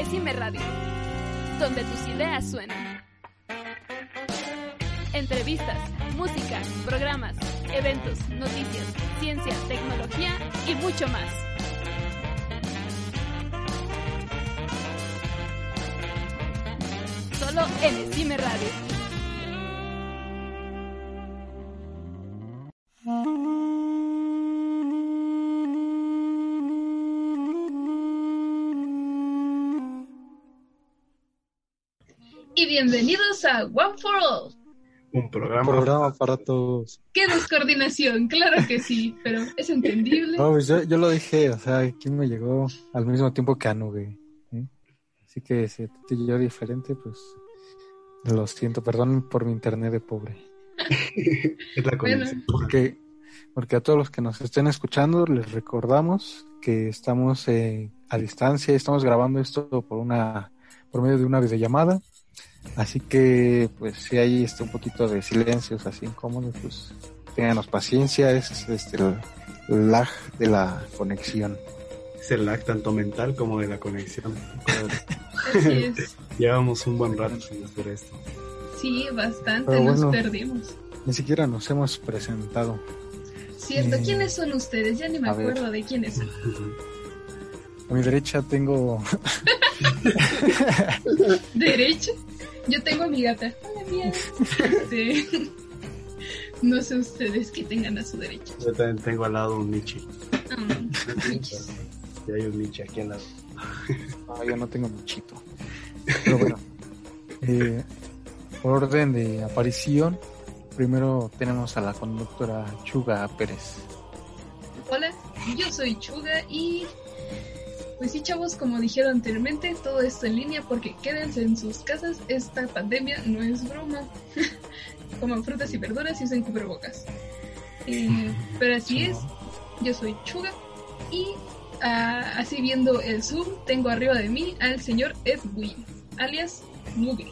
Esime Radio, donde tus ideas suenan. Entrevistas, música, programas, eventos, noticias, ciencia, tecnología y mucho más. Solo en Esime Radio. Y bienvenidos a One for All. Un programa. Un programa para todos. ¡Qué descoordinación! Claro que sí, pero es entendible. No, pues yo, yo lo dije, o sea, ¿quién me llegó al mismo tiempo que Anube? ¿eh? Así que si te llegó diferente, pues lo siento, perdón por mi internet de pobre. es la conexión. Porque, porque a todos los que nos estén escuchando, les recordamos que estamos eh, a distancia, estamos grabando esto por una por medio de una videollamada. Así que, pues, si hay este, un poquito de silencios así incómodos, pues, ténganos paciencia, es este, el lag de la conexión. Es el lag tanto mental como de la conexión. Así es. Llevamos un buen rato sin hacer esto. Sí, bastante, Pero nos bueno. perdimos. Ni siquiera nos hemos presentado. Cierto, Eh, ¿quiénes son ustedes? Ya ni me ver. acuerdo de quiénes son. A mi derecha tengo ¿Derecho? Yo tengo a mi gata. Hola, mía. No sé ustedes que tengan a su derecha. Yo también tengo al lado un Nietzsche. Ah, michis. Y hay un Nietzsche aquí al lado. No, yo no tengo muchito. Pero bueno, eh, por orden de aparición, primero tenemos a la conductora Chuga Pérez. Hola, yo soy Chuga y pues sí, chavos, como dijeron anteriormente, todo esto en línea porque quédense en sus casas. Esta pandemia no es broma. Coman frutas y verduras y usen cubrebocas. Eh, pero así es, yo soy Chuga y ah, así viendo el Zoom, tengo arriba de mí al señor Edwin, alias Nuge.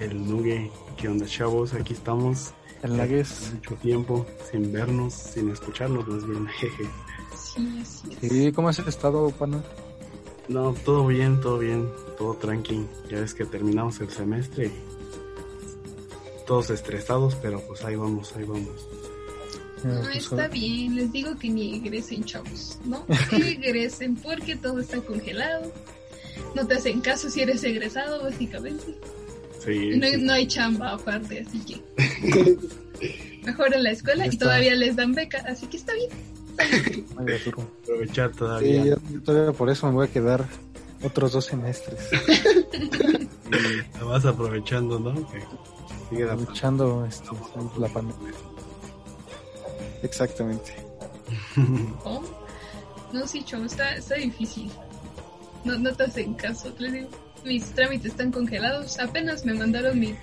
El Nugue. ¿Qué onda, chavos? Aquí estamos. El Lagues. Mucho tiempo sin vernos, sin escucharnos, más bien. Jeje. Sí, así es. Sí, ¿cómo has estado, pana? No, todo bien, todo bien, todo tranqui. Ya ves que terminamos el semestre. Todos estresados, pero pues ahí vamos, ahí vamos. No, pues, está bien, les digo que ni egresen, chavos. No egresen porque todo está congelado. No te hacen caso si eres egresado, básicamente. Sí, No, sí. no hay chamba aparte, así que. Mejor en la escuela y todavía les dan beca, así que está bien. Aprovechar Sí, todavía. yo, yo todavía por eso me voy a quedar otros dos semestres. Lo vas aprovechando, ¿no? Que sigue la este, la pandemia. Exactamente. ¿Cómo? No, sí, chavos, está, está difícil. No, no te hacen caso, les digo. Mis trámites están congelados. Apenas me mandaron mi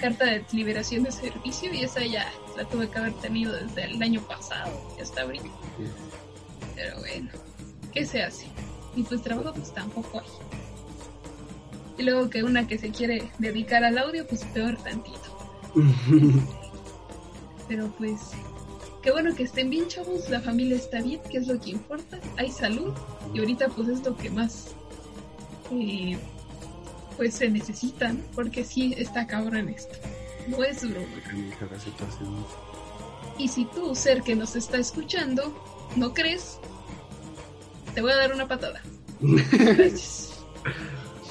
carta de liberación de servicio y esa ya la tuve que haber tenido desde el año pasado, ya está ahorita. Pero bueno, ¿qué se hace? Y pues trabajo pues tampoco hay. Y luego que una que se quiere dedicar al audio, pues peor tantito. Pero pues, qué bueno que estén bien, chavos. La familia está bien, que es lo que importa. Hay salud. Y ahorita, pues, es lo que más. eh, pues se necesita, ¿no? Porque sí está cabrón esto. No es broma. Canija la situación. Y si tú, ser que nos está escuchando, no crees, te voy a dar una patada. Gracias.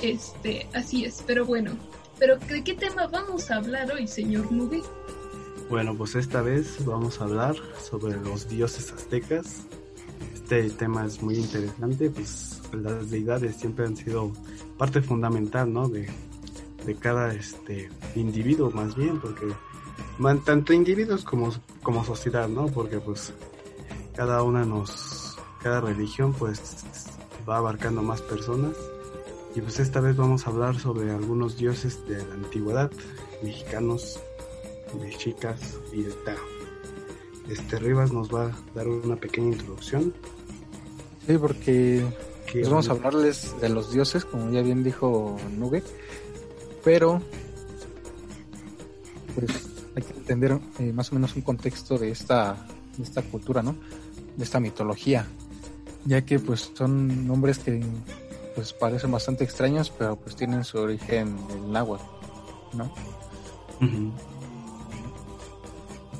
Este, así es, pero bueno. Pero ¿de qué tema vamos a hablar hoy, señor Nube? Bueno, pues esta vez vamos a hablar sobre los dioses aztecas. Este tema es muy interesante, pues las deidades siempre han sido parte fundamental, ¿no? De, de cada este individuo más bien, porque man- tanto individuos como, como sociedad, ¿no? Porque pues cada una nos, cada religión pues va abarcando más personas. Y pues esta vez vamos a hablar sobre algunos dioses de la antigüedad, mexicanos, mexicas y el Tao. Este Rivas nos va a dar una pequeña introducción. Sí, porque pues vamos a hablarles de los dioses, como ya bien dijo Nube, pero pues hay que entender eh, más o menos un contexto de esta, de esta cultura, ¿no? De esta mitología, ya que pues son nombres que pues parecen bastante extraños, pero pues tienen su origen en náhuatl, ¿no?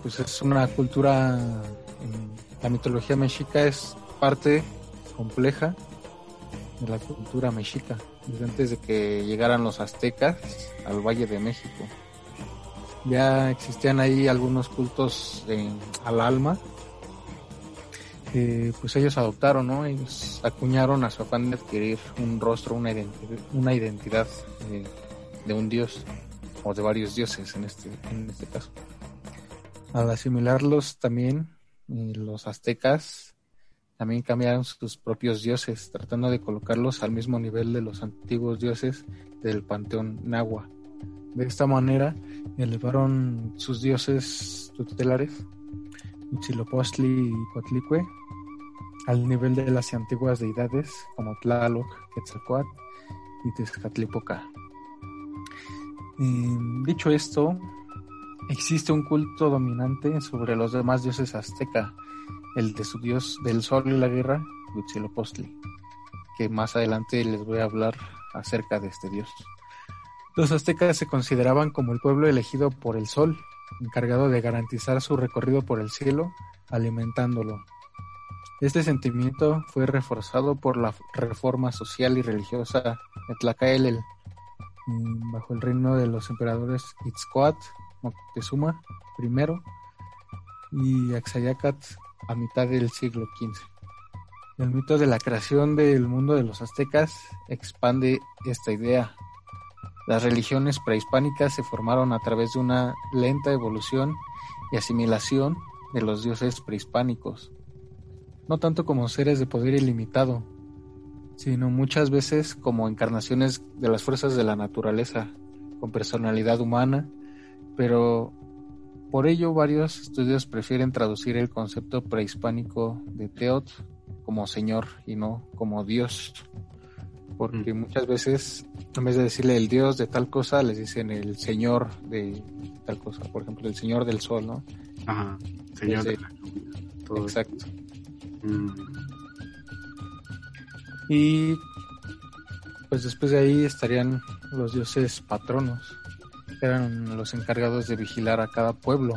Pues es una cultura, la mitología mexica es parte compleja de la cultura mexica, desde antes de que llegaran los aztecas al Valle de México. Ya existían ahí algunos cultos al alma, que pues ellos adoptaron, ¿no? Ellos acuñaron a su afán de adquirir un rostro, una identidad, una identidad de, un dios o de varios dioses en este, en este caso. Al asimilarlos también, eh, los aztecas también cambiaron sus propios dioses, tratando de colocarlos al mismo nivel de los antiguos dioses del panteón nahua. De esta manera, elevaron sus dioses tutelares, Huitzilopochtli y Coatlicue, al nivel de las antiguas deidades como Tlaloc, Quetzalcoatl y Tezcatlipoca. dicho esto, existe un culto dominante sobre los demás dioses azteca, el de su dios del sol y la guerra, Huitzilopochtli, que más adelante les voy a hablar acerca de este dios. Los aztecas se consideraban como el pueblo elegido por el sol, encargado de garantizar su recorrido por el cielo, alimentándolo. Este sentimiento fue reforzado por la reforma social y religiosa de Tlacaelel, mm, bajo el reino de los emperadores Itzcoat, Moctezuma I y Axayacat a mitad del siglo XV. El mito de la creación del mundo de los aztecas expande esta idea. Las religiones prehispánicas se formaron a través de una lenta evolución y asimilación de los dioses prehispánicos, no tanto como seres de poder ilimitado, sino muchas veces como encarnaciones de las fuerzas de la naturaleza, con personalidad humana, pero por ello, varios estudios prefieren traducir el concepto prehispánico de Teot como Señor y no como Dios. Porque mm. muchas veces, en vez de decirle el Dios de tal cosa, les dicen el Señor de tal cosa. Por ejemplo, el Señor del Sol, ¿no? Ajá, Señor de Exacto. Mm. Y pues después de ahí estarían los dioses patronos eran los encargados de vigilar a cada pueblo.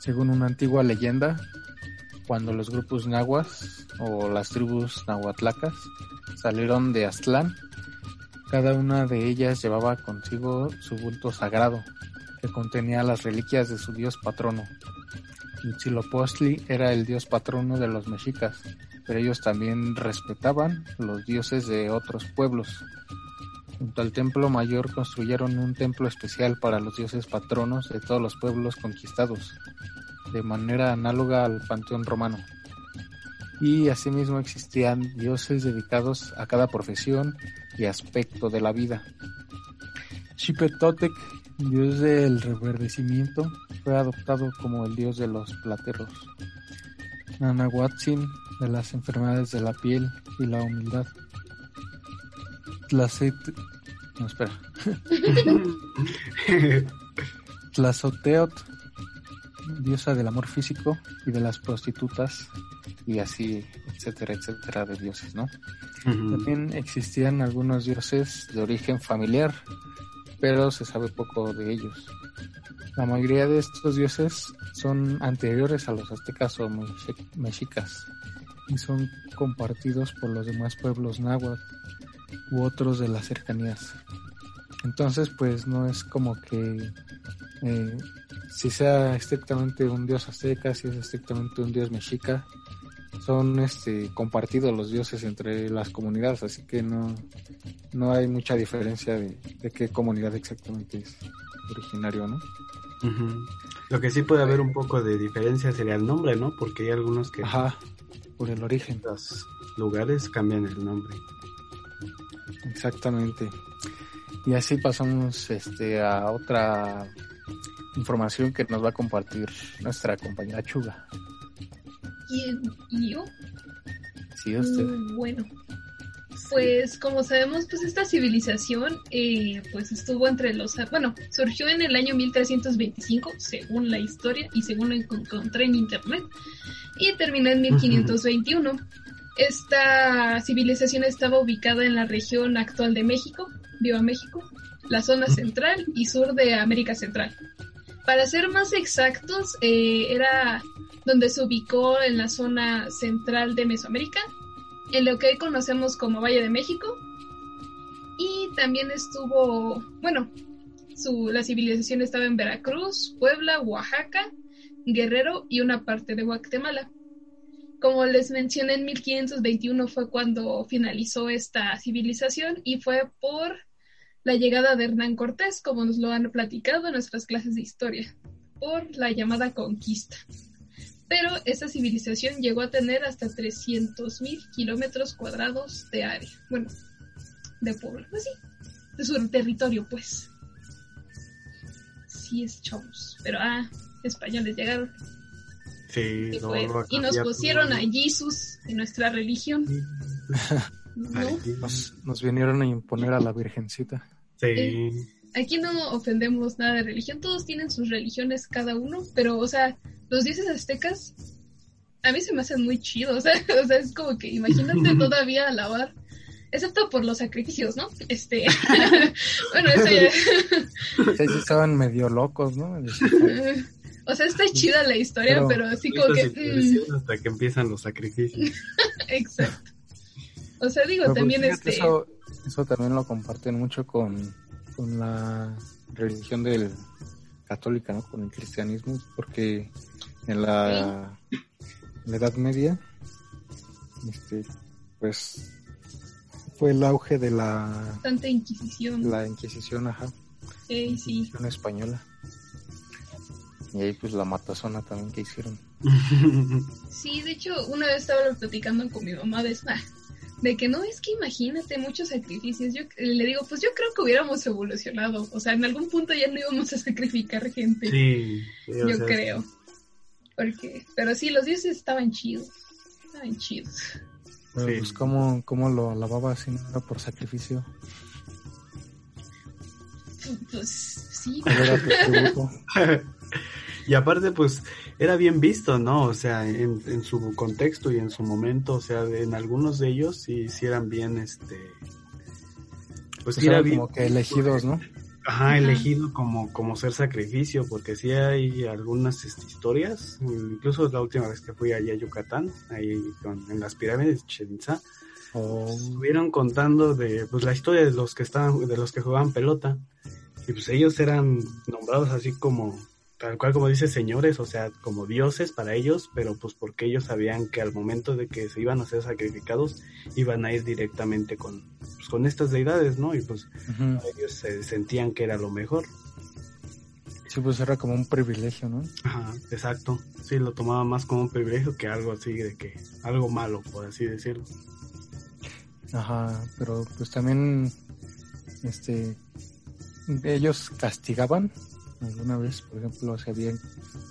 Según una antigua leyenda, cuando los grupos nahuas o las tribus nahuatlacas salieron de Aztlán, cada una de ellas llevaba consigo su bulto sagrado, que contenía las reliquias de su dios patrono. Huitzilopochtli era el dios patrono de los mexicas, pero ellos también respetaban los dioses de otros pueblos, Junto al templo mayor construyeron un templo especial para los dioses patronos de todos los pueblos conquistados, de manera análoga al panteón romano. Y asimismo existían dioses dedicados a cada profesión y aspecto de la vida. Xipetotec, dios del reverdecimiento, fue adoptado como el dios de los plateros. Nanahuatzin, de las enfermedades de la piel y la humildad. Tlacet... No, espera. Tlazoteot, diosa del amor físico y de las prostitutas y así, etcétera, etcétera, de dioses, ¿no? También existían algunos dioses de origen familiar, pero se sabe poco de ellos. La mayoría de estos dioses son anteriores a los aztecas o mexicas y son compartidos por los demás pueblos náhuatl u otros de las cercanías. Entonces, pues no es como que eh, si sea estrictamente un dios azteca, si es estrictamente un dios mexica, son este compartidos los dioses entre las comunidades, así que no, no hay mucha diferencia de, qué comunidad exactamente es originario, ¿no? Lo que sí puede haber un poco de diferencia sería el nombre, ¿no? Porque hay algunos que Ajá, por el origen. los lugares cambian el nombre. Exactamente. Y así pasamos este a otra información que nos va a compartir nuestra compañera Chuga. ¿Quién? ¿Y yo? Sí, usted. Mm, Bueno, pues como sabemos, pues esta civilización eh, pues estuvo entre los... Bueno, surgió en el año 1325, según la historia y según lo encontré en internet, y terminó en 1521. Esta civilización estaba ubicada en la región actual de México, Viva México, la zona central y sur de América Central. Para ser más exactos, eh, era donde se ubicó en la zona central de Mesoamérica, en lo que hoy conocemos como Valle de México. Y también estuvo, bueno, su, la civilización estaba en Veracruz, Puebla, Oaxaca, Guerrero y una parte de Guatemala. Como les mencioné, en 1521 fue cuando finalizó esta civilización y fue por la llegada de Hernán Cortés, como nos lo han platicado en nuestras clases de historia, por la llamada conquista. Pero esta civilización llegó a tener hasta 300.000 kilómetros cuadrados de área. Bueno, de pueblo, pues sí, de su territorio, pues. Sí, es chavos. Pero, ah, españoles llegaron Sí, y, no, fue- no, y nos pusieron todo. a Jesus en nuestra religión. Nos, nos vinieron a imponer a la Virgencita. Sí, Aquí no ofendemos nada de religión, todos tienen sus religiones cada uno, pero, o sea, los dioses aztecas a mí se me hacen muy chidos, o sea, o sea, es como que imagínate todavía alabar, excepto por los sacrificios, ¿no? Este, bueno, eso ya, Sí, sí estaban medio locos, ¿no? O sea, está chida la historia, Pero- pero, así como que, mm, hasta que empiezan los sacrificios. exacto. O sea, digo, Pero, pues, también este, eso, eso también lo comparten mucho con, con la religión del católica, ¿no? Con el cristianismo, porque en la, en la Edad Media, este, pues fue el auge de la, Santa Inquisición, la Inquisición, ajá, eh, sí, Inquisición española. Y ahí pues la matazona también que hicieron. Sí, de hecho, una vez estaba platicando con mi mamá de esta, de que no, es que imagínate muchos sacrificios. Yo le digo, pues yo creo que hubiéramos evolucionado. O sea, en algún punto ya no íbamos a sacrificar gente. Sí, yo sea, creo. Porque, pero sí, los dioses estaban chidos. Estaban chidos. Pero Sí. pues cómo, cómo lo alababa si no era por sacrificio. Pues sí. Y aparte, pues, era bien visto, ¿no? O sea, en, en su contexto y en su momento, o sea, en algunos de ellos sí, sí eran bien, este... Pues Pues era bien... como que elegidos, ¿no? Ajá, elegido como, como ser sacrificio, porque sí hay algunas este, historias, incluso la última vez que fui allá a Yucatán, ahí con- en las pirámides de Chichén Itzá, O estuvieron contando de pues la historia de los que estaban, de los que jugaban pelota, y pues ellos eran nombrados así como, tal cual como dice señores, o sea, como dioses para ellos, pero pues porque ellos sabían que al momento de que se iban a ser sacrificados, iban a ir directamente con, pues, con estas deidades, ¿no? Y pues ellos se sentían que era lo mejor. Sí, pues era como un privilegio, ¿no? Ajá, exacto. Sí, lo tomaba más como un privilegio que algo así de que, algo malo, por así decirlo. Ajá, pero pues también, este, ellos castigaban alguna vez, por ejemplo, si había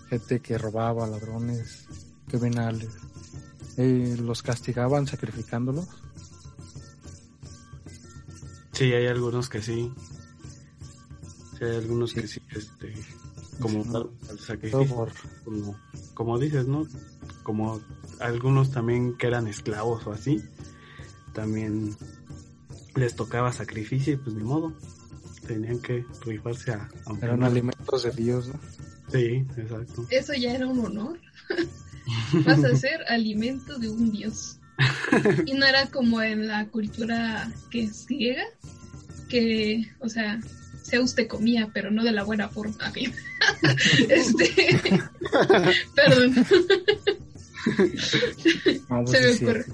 gente que robaba, ladrones, criminales, eh, los castigaban sacrificándolos. Sí, hay algunos que sí. Sí, hay algunos Sí. que sí, este, como Sí. sacrificio, por, como, como dices, ¿no? Como algunos también que eran esclavos o así, también les tocaba sacrificio y pues ni modo. Tenían que rifarse a, aunque eran alimentos de Dios, ¿no? Sí, exacto. Eso ya era un honor. Vas a ser alimento de un dios. Y no era como en la cultura que es griega, que, o sea, Zeus te comía, pero no de la buena forma. bien. este, perdón, No, pues Se me ocurre.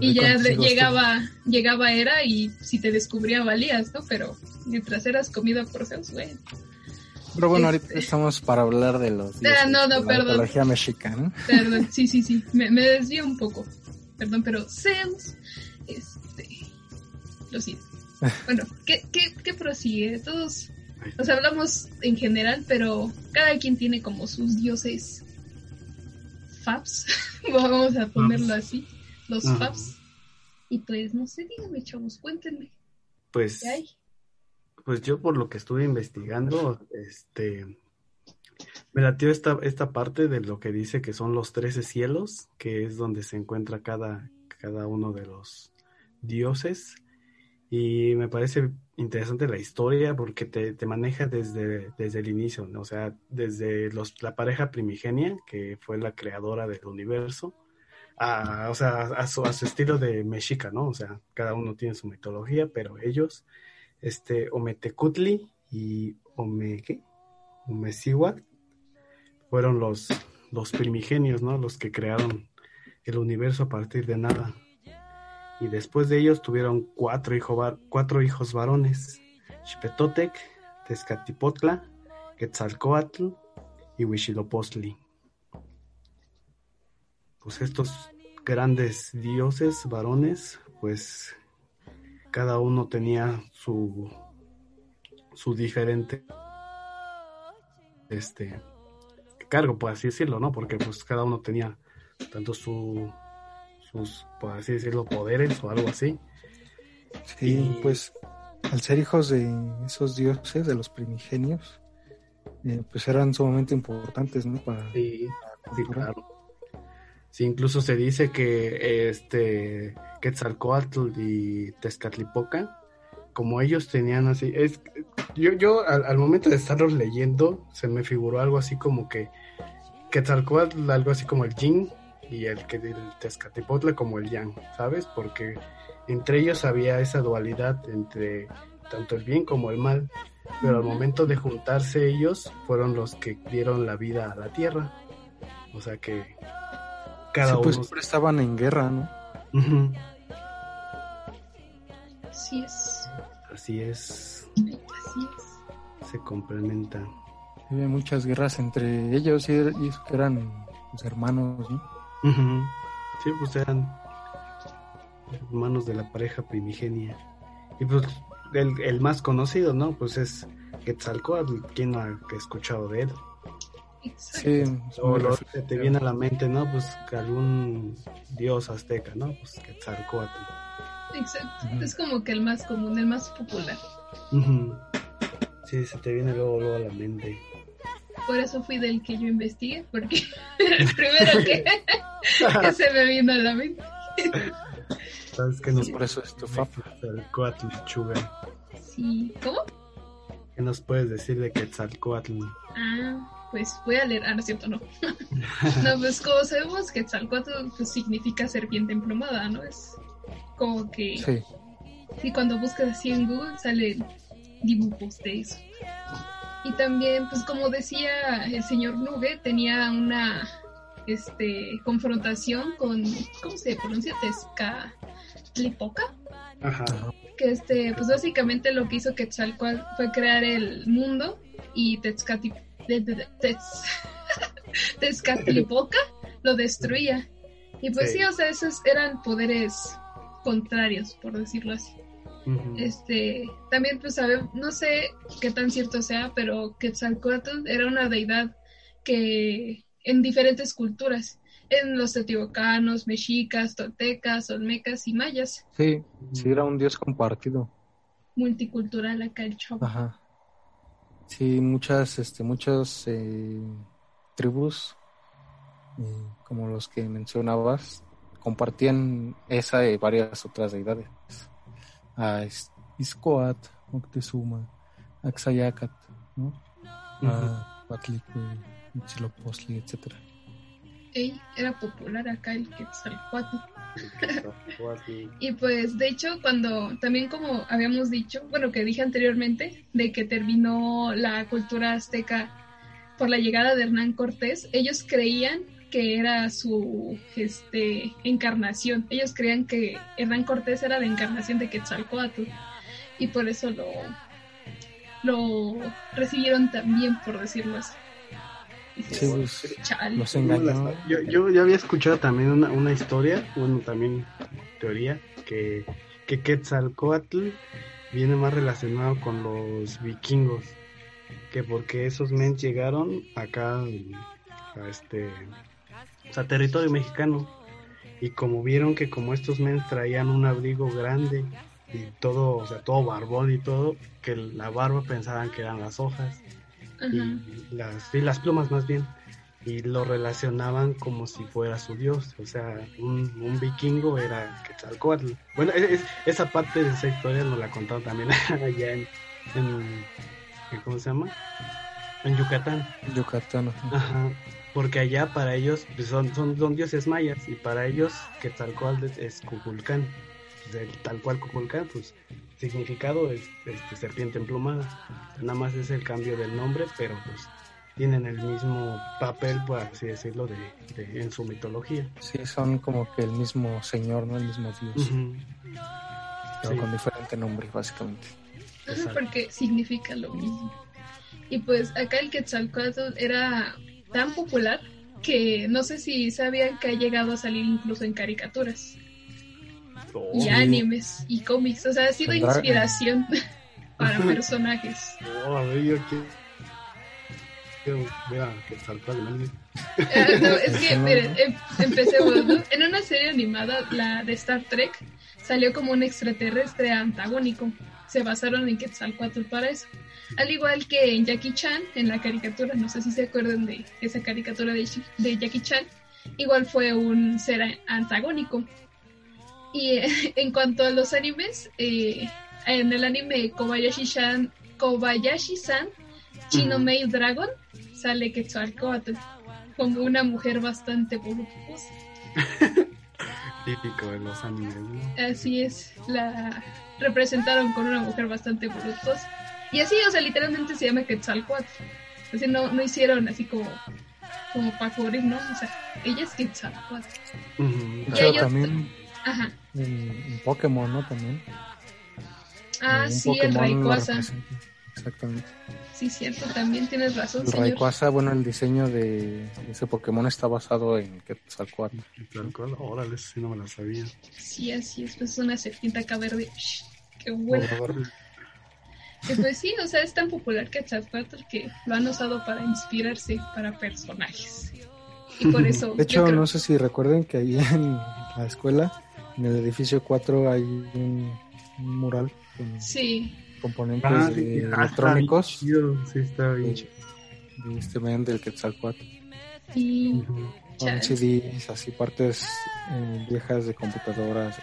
Y ya ¿Cuántos de- hijos llegaba, llegaba era y si te descubría valías, ¿no? Pero mientras eras comida por Zeus, güey. Pero bueno, ahorita estamos para hablar de los Ah, no, no, de la perdón. mitología mexicana. Perdón, sí, sí, sí, me, me desvío un poco. Perdón, pero seamos, este, lo siento. Bueno, ¿qué, qué, qué prosigue? Todos, o sea, hablamos en general, pero cada quien tiene como sus dioses faps, vamos a ponerlo así, los faps. Y pues, no sé, díganme, chavos, cuéntenme, Pues, ¿qué hay? pues yo por lo que estuve investigando, este, me latió esta, esta parte de lo que dice que son los trece cielos, que es donde se encuentra cada, cada uno de los dioses. Y me parece interesante la historia porque te, te maneja desde, desde el inicio, ¿no? o sea, desde los, la pareja primigenia, que fue la creadora del universo, a, o sea, a su, a su estilo de mexica, ¿no? O sea, cada uno tiene su mitología, pero ellos, este, Ometecutli y Ome, ¿qué? Fueron los, los primigenios, ¿no? Los que crearon el universo a partir de nada. Y después de ellos tuvieron cuatro, hijo cuatro hijos varones, Xpetotec, Tezcatipotla, Quetzalcoatl y Huitzilopochtli. Pues estos grandes dioses varones, pues cada uno tenía su, su diferente este cargo, por así decirlo, ¿no? Porque pues cada uno tenía tanto su sus, por así decirlo, poderes o algo así. Sí, Y- pues al ser hijos de esos dioses, de los primigenios, eh, pues eran sumamente importantes, ¿no? Para Sí, claro. Sí, incluso se dice que este Quetzalcoatl y Tezcatlipoca, como ellos tenían así, es yo, yo al, al momento de estarlos leyendo, se me figuró algo así como que Quetzalcoatl, algo así como el yin, y el que el Tezcatlipoca como el yang, ¿sabes? Porque entre ellos había esa dualidad entre tanto el bien como el mal, pero al momento de juntarse ellos fueron los que dieron la vida a la tierra. O sea que cada Sí, pues uno. siempre estaban en guerra, ¿no? Así es, Así es, así es. se complementa. Había muchas guerras entre ellos y, que eran pues, hermanos, ¿no? Sí, pues eran hermanos de la pareja primigenia. Y pues el, el más conocido, ¿no? Pues es Quetzalcoatl, ¿quién no ha escuchado de él? Sí, O lo, se te viene a la mente, ¿no? Pues que algún dios azteca, ¿no? Pues Quetzalcoatl. Exacto. Es como que el más común, el más popular. Sí, se te viene luego, luego a la mente. Por eso fui del que yo investigué, porque era el primero que, que se me vino a la mente. ¿Sabes qué nos Sí, por eso es tu fafa. Quetzalcoatl? Sí. ¿Cómo? ¿Qué nos puedes decir de Quetzalcoatl? Ah, pues voy a leer. Ah, no es cierto, no. no, pues como sabemos que Tzalcoatl pues, significa serpiente emplumada, ¿no? Es como que Sí, Sí, cuando buscas así en Google salen dibujos de eso. Y también, pues como decía el señor Nugue, tenía una este confrontación con, ¿cómo se pronuncia? Tezcatlipoca. Ajá. Que este, pues básicamente lo que hizo Quetzalcoatl fue crear el mundo y Tezcati, de- de- de- Tez- Tezcatlipoca lo destruía. Y pues Sí. sí, o sea, esos eran poderes contrarios, por decirlo así. Este, también pues sabemos, no sé qué tan cierto sea, pero Quetzalcoatl era una deidad que en diferentes culturas, en los teotihuacanos, mexicas, toltecas, olmecas y mayas, sí, sí, era un dios compartido. multicultural acá el chavo. Ajá. Sí, muchas, este, muchas eh, tribus, eh, como los que mencionabas, compartían esa y varias otras deidades. A Is- Iscoat, Moctezuma, Axayacat, ¿no? A Huitzilopochtli, etcétera. Ey, era popular acá el Quetzalcoatl. Quetzalcoatl. Y pues de hecho cuando también como habíamos dicho, bueno que dije anteriormente, de que terminó la cultura azteca por la llegada de Hernán Cortés, ellos creían que era su este encarnación. Ellos creían que Hernán Cortés era la encarnación de Quetzalcoatl y por eso lo lo recibieron también, por decirlo así. Sí, pues, Chale. los engañó. Yo, yo ya había escuchado también una, una historia, bueno, también teoría, que, que Quetzalcoatl viene más relacionado con los vikingos, que porque esos men llegaron acá a este o sea, territorio mexicano y como vieron que como estos men traían un abrigo grande y todo, o sea, todo barbón y todo, que la barba pensaban que eran las hojas Y las, y las plumas más bien y lo relacionaban como si fuera su dios o sea un, un vikingo era Quetzalcóatl bueno es- es- esa parte de esa historia nos la contaron también allá en, ¿cómo se llama? en Yucatán Yucatán. ajá. Ajá, porque allá para ellos pues, son, son, son dioses mayas y para ellos Quetzalcóatl es, Cuculcán Pues, tal cual Cuculcán pues significado es este, serpiente emplumada nada más es el cambio del nombre pero pues tienen el mismo papel por así decirlo de, de- en su mitología Sí, son como que el mismo señor, ¿no? El mismo dios, pero Sí. con diferente nombre, básicamente. Exacto. porque significa lo mismo. Y pues acá el Quetzalcóatl era tan popular que no sé si sabían que ha llegado a salir incluso en caricaturas y animes y cómics. O sea, ha sido Tendrá- inspiración para personajes. oh, a ver, yo quiero, quiero ver a Quetzalcóatl, ¿no? Ah, no, es que, miren, em- empecemos, ¿no? En una serie animada, la de Star Trek, salió como un extraterrestre antagónico. Se basaron en Quetzalcoatl para eso. Al igual que en Jackie Chan, en la caricatura, no sé si se acuerdan de esa caricatura de, de Jackie Chan, igual fue un ser antagónico. Y eh, en cuanto a los animes, eh, en el anime Kobayashi-san, Kobayashi-san, Chino. Maid Dragon, sale Quetzalcoatl como una mujer bastante voluptuosa. típico de los animes ¿no? Así es, la representaron con una mujer bastante voluptuosa. Y así, o sea, literalmente se llama Quetzalcoatl. Así no, no hicieron así como, como para cubrir, ¿no? O sea, ella es Quetzalcoatl. Y hecho, ellos- también Ajá. en, en Pokémon, ¿no? También. Ah, Un sí, el Pokémon lo Rayquaza. Exactamente. Sí, cierto, también tienes razón, El señor. Rayquaza, bueno, el diseño de ese Pokémon está basado en Quetzalcoatl. Quetzalcóatl, órale, eso sí no me la sabía. Sí, así es, pues es una serpiente acá verde. Shh, Qué bueno. Y pues sí, o sea, es tan popular Quetzalcoatl que lo han usado para inspirarse para personajes. Y por eso. De hecho, creo- no sé si recuerden que ahí en la escuela, en el edificio 4, hay un, un mural con Sí, componentes Ah, de sí, ah, está bien electrónicos Sí, está bien de, este men del Quetzalcoatl. y Ujú. Con. CDs, así partes eh, viejas de computadoras.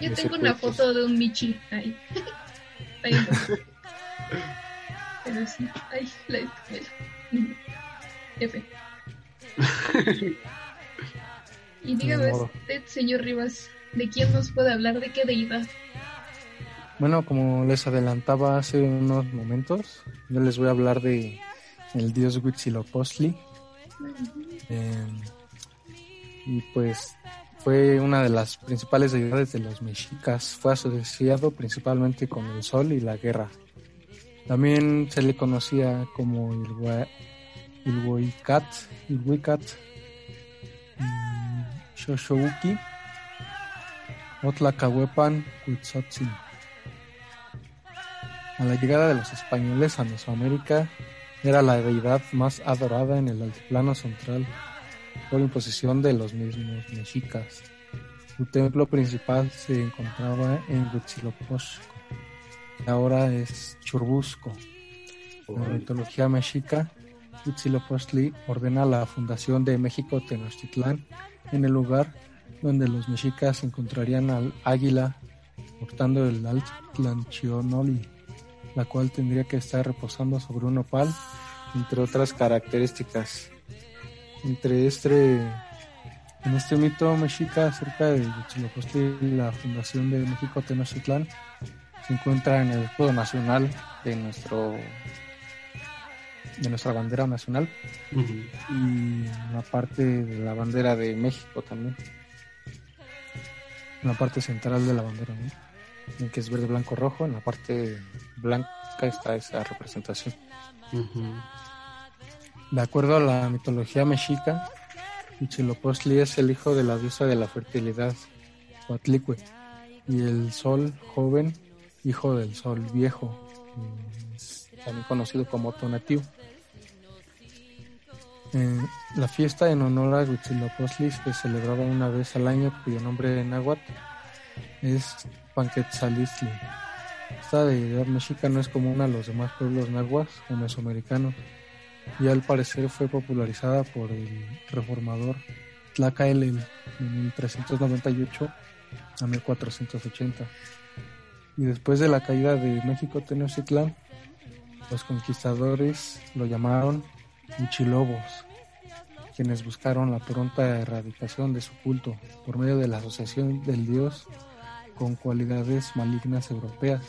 yo de tengo una circuitos. foto de un Michi ahí. Ahí. Pero sí, ay, la. F. Y dígame usted, señor Rivas, ¿de quién nos puede hablar? ¿De qué deidad? Bueno, como les adelantaba hace unos momentos, yo les voy a hablar de el dios Huitzilopochtli. Eh, y pues fue una de las principales deidades de los mexicas. Fue asociado principalmente con el sol y la guerra. También se le conocía como Ilhua- Ilhuicat, Ilhuicat, mm, Otlacahuepan, Huitzotzin. A la llegada de los españoles a Mesoamérica, era la deidad más adorada en el altiplano central por imposición de los mismos mexicas. Su templo principal se encontraba en Huitzilopochtli, ahora es Churbusco. En la mitología mexica, Huitzilopochtli ordena la fundación de México Tenochtitlán en el lugar donde los mexicas encontrarían al águila portando el Altlanchionoli, la cual tendría que estar reposando sobre un opal, entre otras características. Entre este, en este mito mexica acerca de Huitzilopochtli la fundación de México Tenochtitlán, se encuentra en el escudo nacional de nuestro de nuestra bandera nacional y una parte de la bandera de México también. Una parte central de la bandera, que es verde, blanco, rojo. En la parte blanca está esa representación. De acuerdo a la mitología mexica, Huitzilopochtli es el hijo de la diosa de la fertilidad, Huatlicue, y el sol joven, hijo del sol viejo, también conocido como Tonatiuh. La fiesta en honor a Huitzilopochtli se celebraba una vez al año, cuyo nombre en náhuatl es Panquetzalistli. Esta deidad mexica no es común a los demás pueblos nahuas o mesoamericanos y al parecer fue popularizada por el reformador Tlacaelel en 1398 a 1480. Y después de la caída de México Tenochtitlán, los conquistadores lo llamaron Huichilobos, quienes buscaron la pronta erradicación de su culto por medio de la asociación del dios con cualidades malignas europeas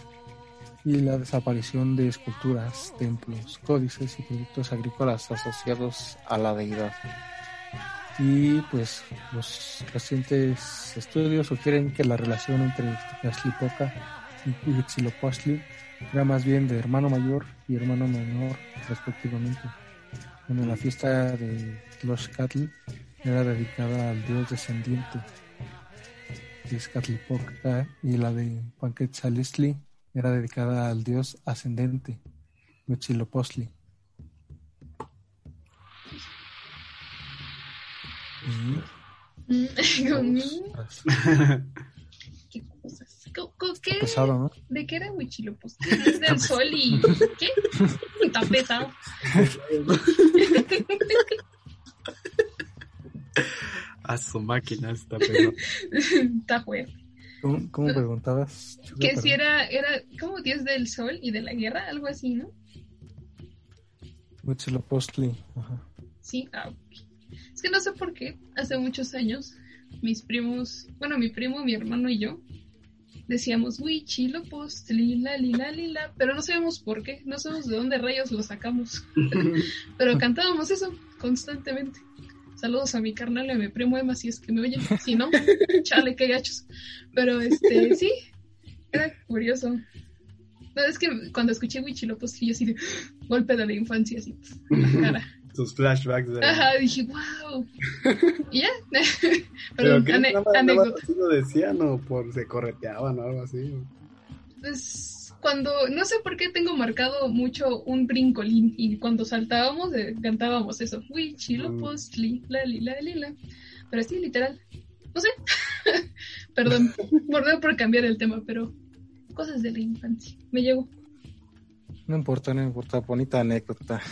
y la desaparición de esculturas, templos, códices y productos agrícolas asociados a la deidad. Y pues los recientes estudios sugieren que la relación entre Tlaxlipoca y Huitzilopochtli era más bien de hermano mayor y hermano menor respectivamente. En la fiesta de Tloxcatl era dedicada al dios descendiente Tezcatlipoca y la de Panquetzalistli era dedicada al dios ascendente Huitzilopochtli. ¿Qué cosas? ¿Qué? pesado, ¿no? ¿De qué era Huitzilopochtli? Es del sol y... ¿Qué? Está pesado. A su máquina está pesado. Está fuerte. ¿Cómo, cómo preguntabas? Que si era, era como dios del sol y de la guerra, algo así, ¿no? Huitzilopochtli. Ajá. Sí, ah, ok. Es que no sé por qué, hace muchos años, mis primos, bueno, mi primo, mi hermano y yo, decíamos, Huitzilopochtli, la, li, la, li, la, pero no sabemos por qué, no sabemos de dónde rayos lo sacamos. pero cantábamos eso constantemente. Saludos a mi carnal y a mi primo Emma, si es que me oyen. Si no, chale, qué gachos. Pero este, sí, era curioso. No, es que cuando escuché Huitzilopochtli, yo así de golpe de la infancia, así, en la cara. Sus flashbacks de... Ajá, dije, wow. Y ya. Pero que ane- nada anécdota. así lo decían o por se correteaban o algo así. Pues cuando, no sé por qué tengo marcado mucho un brincolín y cuando saltábamos eh, cantábamos eso, Huitzilopochtli, la li, la li, la. Pero sí, literal. No sé. Perdón, por, por cambiar el tema, pero cosas de la infancia. Me llegó. No importa, no importa. Bonita anécdota.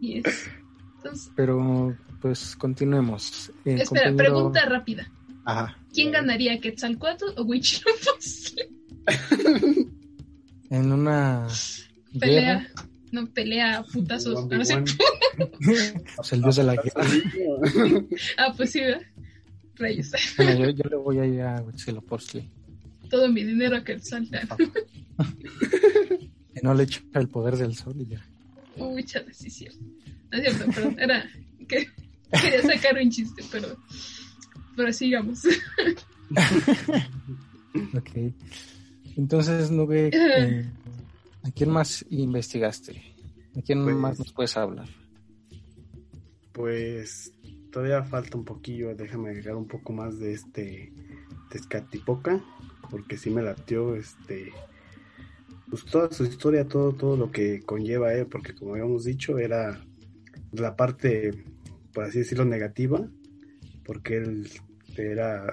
Entonces, Pero pues continuemos. Eh, espera, compañero- pregunta rápida. Ajá. ¿Quién ganaría, Quetzalcoatl o Huitzilopochtli? En una Pelea. guerra, No, pelea a putazos. No sé. pues, el dios de la guerra. Ah, pues sí, ¿verdad? Reyes. Bueno, yo, yo le voy a ir a Huitzilopochtli. Todo mi dinero a Quetzalcoatl. Que no le echa el poder del sol y ya. Uy, chale, sí, es cierto. No es cierto, perdón. Era que quería sacar un chiste, pero, pero sigamos. Ok. Entonces, Nube, eh, ¿a quién más investigaste? ¿A quién Pues- más nos puedes hablar? Pues todavía falta un poquillo, déjame agregar un poco más de este Tezcatlipoca, porque sí me latió este pues toda su historia, todo, todo lo que conlleva él, porque como habíamos dicho, era la parte, por así decirlo, negativa, porque él era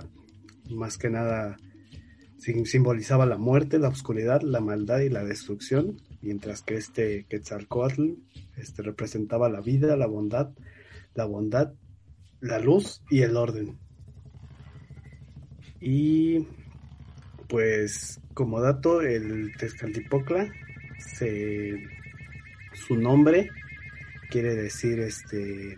más que nada sim- simbolizaba la muerte, la oscuridad, la maldad y la destrucción, mientras que este Quetzalcoatl este, representaba la vida, la bondad, la bondad, la luz y el orden. Y pues como dato, el Tezcatlipoca se su nombre quiere decir este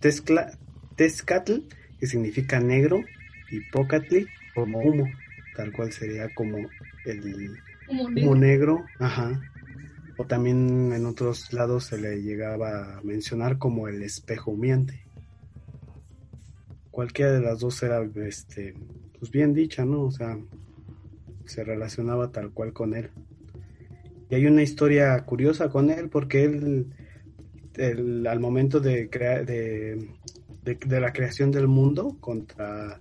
Tezcla, Tezcatl, que significa negro, y Pocatli como humo, tal cual sería como el humo negro. negro, ajá. O también en otros lados se le llegaba a mencionar como el espejo humeante. Cualquiera de las dos era este pues bien dicha, ¿no? O sea, se relacionaba tal cual con él. Y hay una historia curiosa con él porque él, al momento de, crear de, de, la creación del mundo contra...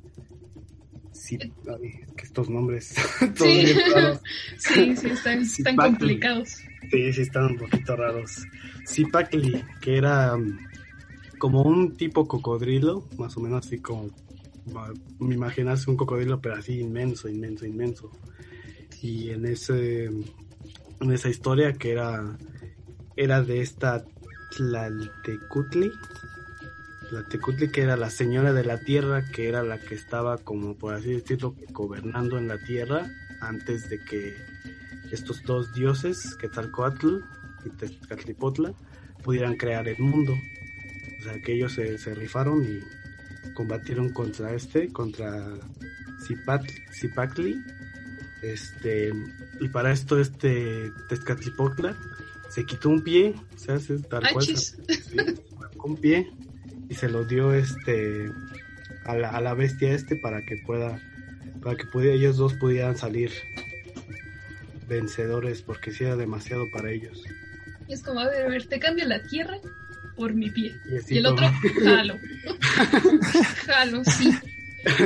Sí, que estos nombres sí. sí, sí, están, complicados. Sí, sí, están un poquito raros. Zipacli, que era como un tipo cocodrilo, más o menos así como imaginarse un cocodrilo, pero así inmenso, inmenso, inmenso. Y en ese en esa historia que era era de esta Tlaltecutli, Tlaltecutli que era la señora de la tierra, que era la que estaba como por así decirlo gobernando en la tierra antes de que estos dos dioses, Quetzalcoatl y Tezcatlipotla, pudieran crear el mundo. O sea, que ellos se, se rifaron y combatieron contra este, contra Zipacli. Este, y para esto, este Tezcatlipotla se quitó un pie, se hace tal cual, un pie y se lo dio este a la, a la bestia este para que pueda, para que pudiera, ellos dos pudieran salir vencedores porque si era demasiado para ellos. Y es como, a ver, a ver, te cambio la tierra por mi pie. Y, el otro, jalo. jalo, sí.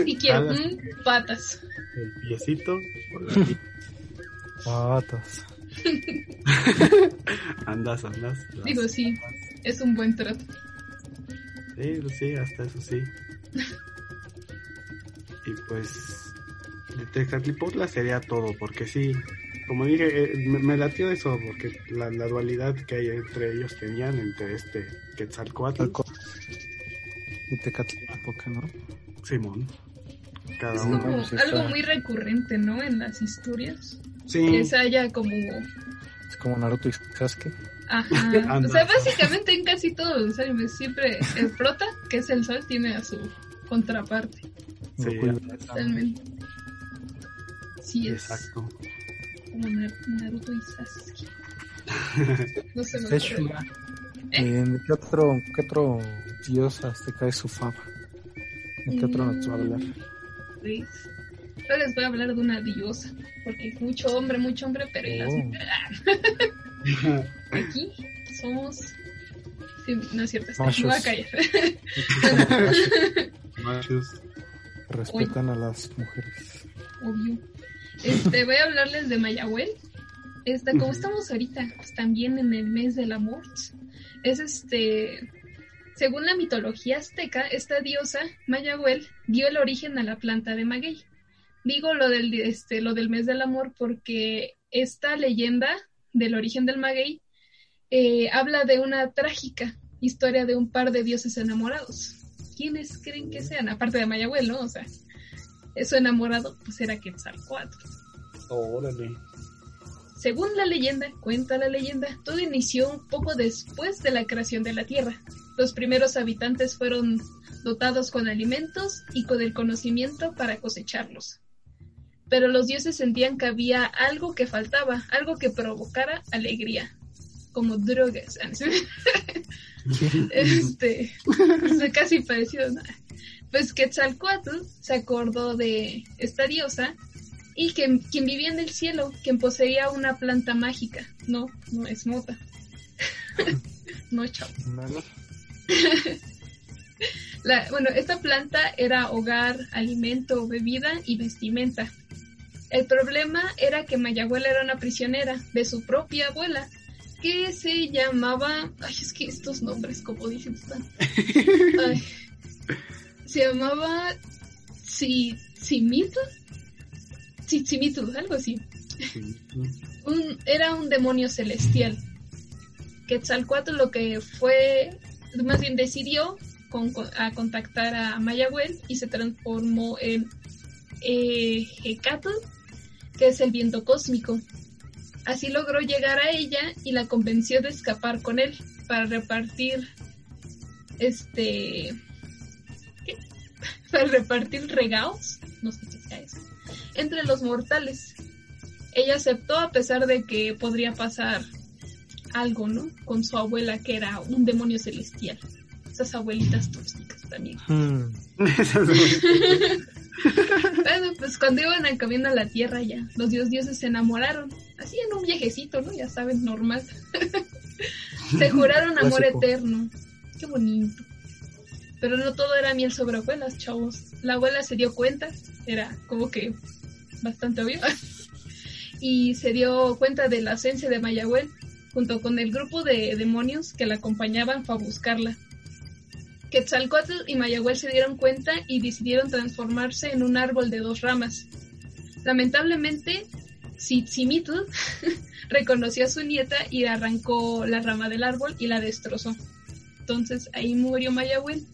Y quiero, mm, patas. El piecito por la Patas. andas, andas. Digo, sí, es un buen trato. Sí, sí, hasta eso sí. y pues, de Tezcatlipotla sería todo, porque sí, como dije, eh, me, latió eso, porque la, dualidad que hay entre ellos tenían, entre este Quetzalcoatl y Tecatlipoca, ¿no? Simón. Cada es como algo muy recurrente, ¿no? En las historias. Sí. Que se haya como... Es como Naruto y Sasuke. Ajá. o sea, básicamente en casi todos los animes siempre el prota, que es el sol, tiene a su contraparte. Sí, totalmente. Sí, es. Exacto como Naruto y Sasuke. no sé, no ¿Eh? ¿Qué otro, qué otro dios azteca es su fama? ¿En qué otro nos va a hablar? Pues, yo les voy a hablar de una diosa, porque mucho hombre, mucho hombre, pero oh. aquí somos... Sí, no es cierto, me voy a callar. Machos. Respetan a las mujeres. Obvio. Este, voy a hablarles de Mayahuel. Esta, como estamos ahorita pues, también en el mes del amor, es este, según la mitología azteca, esta diosa, Mayahuel, dio el origen a la planta de maguey. Digo lo del, este, lo del mes del amor porque esta leyenda del origen del maguey eh, habla de una trágica historia de un par de dioses enamorados. ¿Quiénes creen que sean? Aparte de Mayahuel, ¿no? O sea, su enamorado pues era Quetzalcoatl. Órale. Según la leyenda, cuenta la leyenda, todo inició un poco después de la creación de la Tierra. Los primeros habitantes fueron dotados con alimentos y con el conocimiento para cosecharlos. Pero los dioses sentían que había algo que faltaba, algo que provocara alegría, como drogas. este, casi parecido. Pues Quetzalcoatl se acordó de esta diosa y que, quien vivía en el cielo, quien poseía una planta mágica. No, no es mota. no, chao. bueno, esta planta era hogar, alimento, bebida y vestimenta. El problema era que Mayabuela era una prisionera de su propia abuela, que se llamaba... Ay, es que estos nombres, como dicen, están... Ay, se llamaba Simito. Simito, algo así. era un demonio celestial. Quetzalcoatl lo que fue, más bien decidió a contactar a Mayahuel y se transformó en eh, Hecatl, que es el viento cósmico. Así logró llegar a ella y la convenció de escapar con él para repartir este para repartir regalos, no sé qué sea eso, entre los mortales. Ella aceptó a pesar de que podría pasar algo, ¿no? Con su abuela que era un demonio celestial. Esas abuelitas tóxicas también. Hmm. bueno, pues cuando iban camino a la tierra ya, los dios dioses se enamoraron, así en un viejecito, ¿no? Ya saben, normal. se juraron amor Clásico. eterno. Qué bonito. Pero no todo era miel sobre hojuelas, chavos. La abuela se dio cuenta, era como que bastante obvio, y se dio cuenta de la ausencia de Mayahuel, junto con el grupo de demonios que la acompañaban fue a buscarla. Quetzalcoatl y Mayahuel se dieron cuenta y decidieron transformarse en un árbol de dos ramas. Lamentablemente, Tzitzimítl reconoció a su nieta y arrancó la rama del árbol y la destrozó. Entonces ahí murió Mayahuel.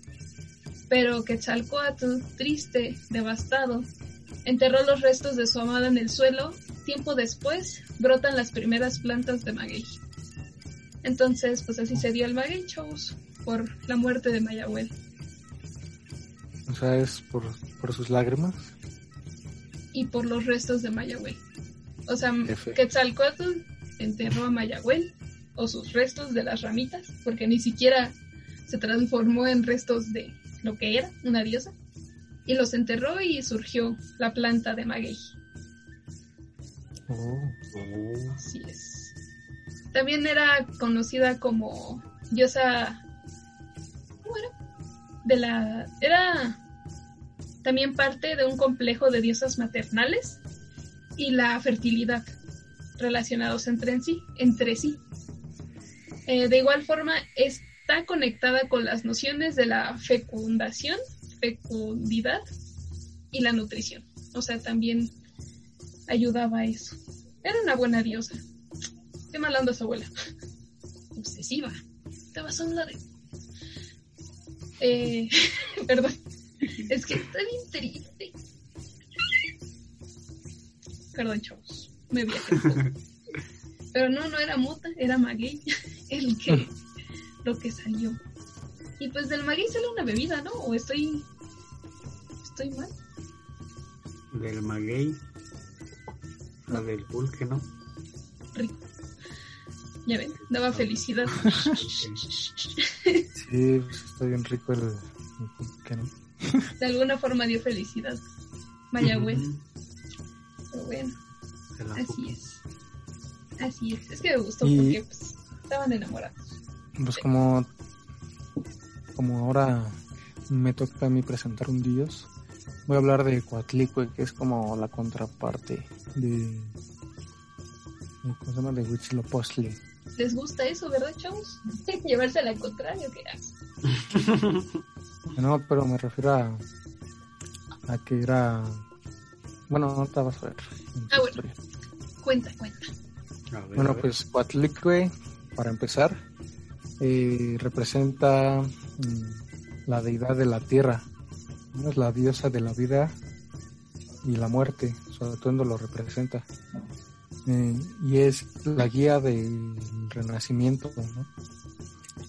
Pero Quetzalcoatl, triste, devastado, enterró los restos de su amada en el suelo. Tiempo después, brotan las primeras plantas de maguey. Entonces, pues así se dio el maguey, chavos, por la muerte de Mayahuel. O sea, es por, por sus lágrimas. y por los restos de Mayahuel. O sea, F. Quetzalcoatl enterró a Mayahuel o sus restos de las ramitas, porque ni siquiera se transformó en restos de lo que era, una diosa, y los enterró y surgió la planta de maguey. Así es. También era conocida como diosa. ¿Cómo era? De la. Era también parte de un complejo de diosas maternales y la fertilidad relacionados entre en sí, entre sí. Eh, de igual forma, está conectada con las nociones de la fecundación, fecundidad y la nutrición. O sea, también ayudaba a eso. Era una buena diosa. Qué mal anda su abuela. Obsesiva. Te vas a un lado. Eh, perdón. Es que está bien triste. Perdón, chavos. Me viajé. Pero no, no era mota, era maguey. El que, lo que salió. Y pues del maguey sale una bebida, ¿no? O estoy, estoy mal. Del maguey. La del pulque, ¿no? Rico. Ya ven, daba felicidad. sí, pues está bien rico el, el pulque, ¿no? De alguna forma dio felicidad. Mayagüez. Pero bueno, así es. Así es. Es que me gustó Y- porque pues, estaban enamorados. Pues como, como ahora me toca a mí presentar un dios, voy a hablar de Coatlicue, que es como la contraparte de, ¿cómo se llama? De Huitzilopochtli. ¿Les gusta eso, verdad, chavos? Llevarse al contrario, ¿qué haces? No, pero me refiero a, a que era, bueno, ahorita vas a ver. Ah, bueno. historia. Cuenta, cuenta. A ver, a Bueno, ver. pues Coatlicue, para empezar, eh, representa mm, la deidad de la tierra, es la diosa de la vida y la muerte, su atuendo lo representa. Eh, y es la guía del renacimiento,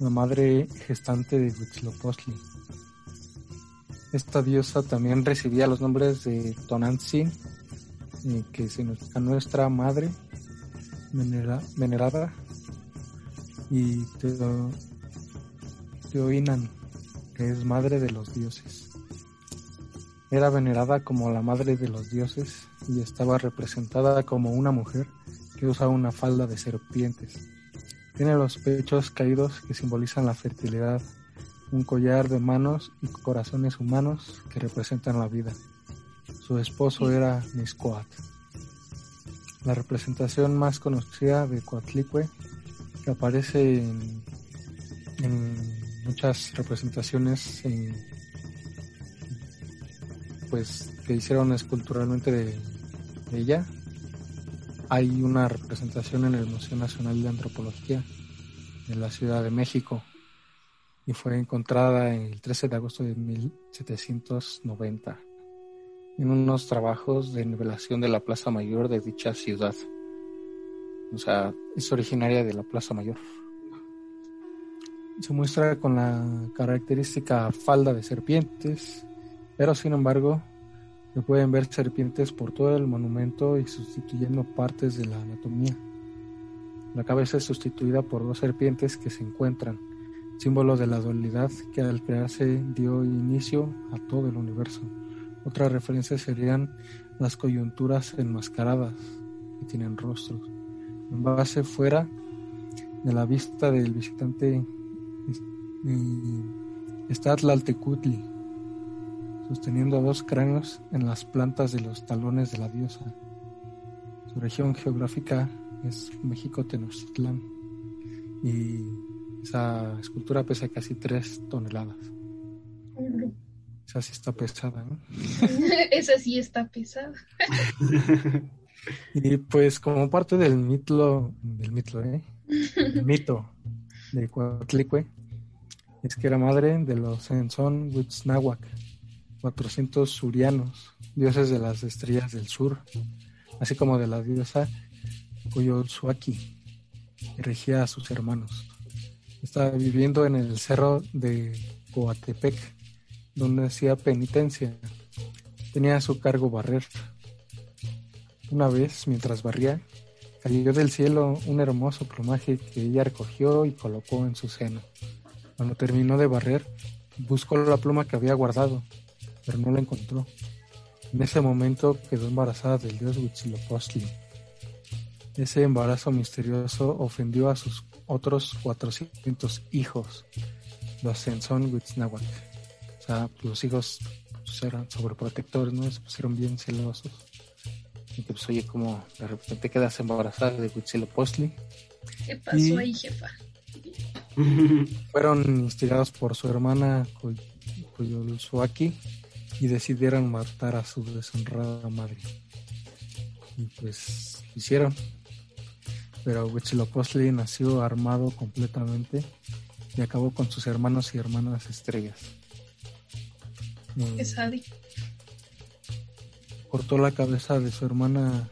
la madre gestante de Huitzilopochtli. Esta diosa también recibía los nombres de Tonantzin, eh, que significa nuestra madre, venera- venerada y Teo- Teoinan, que es madre de los dioses. Era venerada como la madre de los dioses y estaba representada como una mujer que usa una falda de serpientes. Tiene los pechos caídos que simbolizan la fertilidad, un collar de manos y corazones humanos que representan la vida. Su esposo era Miscoat. La representación más conocida de Coatlicue, que aparece en, muchas representaciones en- pues que hicieron esculturalmente de ella. Hay una representación en el Museo Nacional de Antropología de la Ciudad de México y fue encontrada el 13 de agosto de 1790 en unos trabajos de nivelación de la Plaza Mayor de dicha ciudad. O sea, es originaria de la Plaza Mayor. Se muestra con la característica falda de serpientes, pero sin embargo se pueden ver serpientes por todo el monumento y sustituyendo partes de la anatomía. La cabeza es sustituida por dos serpientes que se encuentran, símbolo de la dualidad que al crearse dio inicio a todo el universo, Otra referencia serían las coyunturas enmascaradas que tienen rostros. En base fuera de la vista del visitante eh, está Tlaltecutli, sosteniendo dos cráneos en las plantas de los talones de la diosa. Su región geográfica es México Tenochtitlán y esa escultura pesa casi tres toneladas. Esa sí está pesada, ¿no? Esa sí está pesada. y pues como parte del mito, del mito, ¿eh? El mito de Coatlicue, es que era madre de los Enzón Huitznahuac, 400 surianos, dioses de las estrellas del sur, así como de la diosa Coyolzuaki, que regía a sus hermanos. Estaba viviendo en el cerro de Coatepec, donde hacía penitencia. Tenía a su cargo barrer. Una vez, mientras barría, cayó del cielo un hermoso plumaje que ella recogió y colocó en su seno. Cuando terminó de barrer, buscó la pluma que había guardado, pero no la encontró. En ese momento quedó embarazada del dios Huitzilopochtli. Ese embarazo misterioso ofendió a sus otros 400 hijos, los Senzón Huitznahuac. O sea, los hijos eran sobreprotectores, ¿no? Se pusieron bien celosos. Y que pues oye, como de repente quedas embarazada de Huitzilopochtli. ¿Qué pasó ahí, jefa? Fueron instigados por su hermana Coyolzuaki y decidieron matar a su deshonrada madre. Y pues hicieron. Pero Huitzilopochtli nació armado completamente y acabó con sus hermanos y hermanas estrellas. Es Adi. Cortó la cabeza de su hermana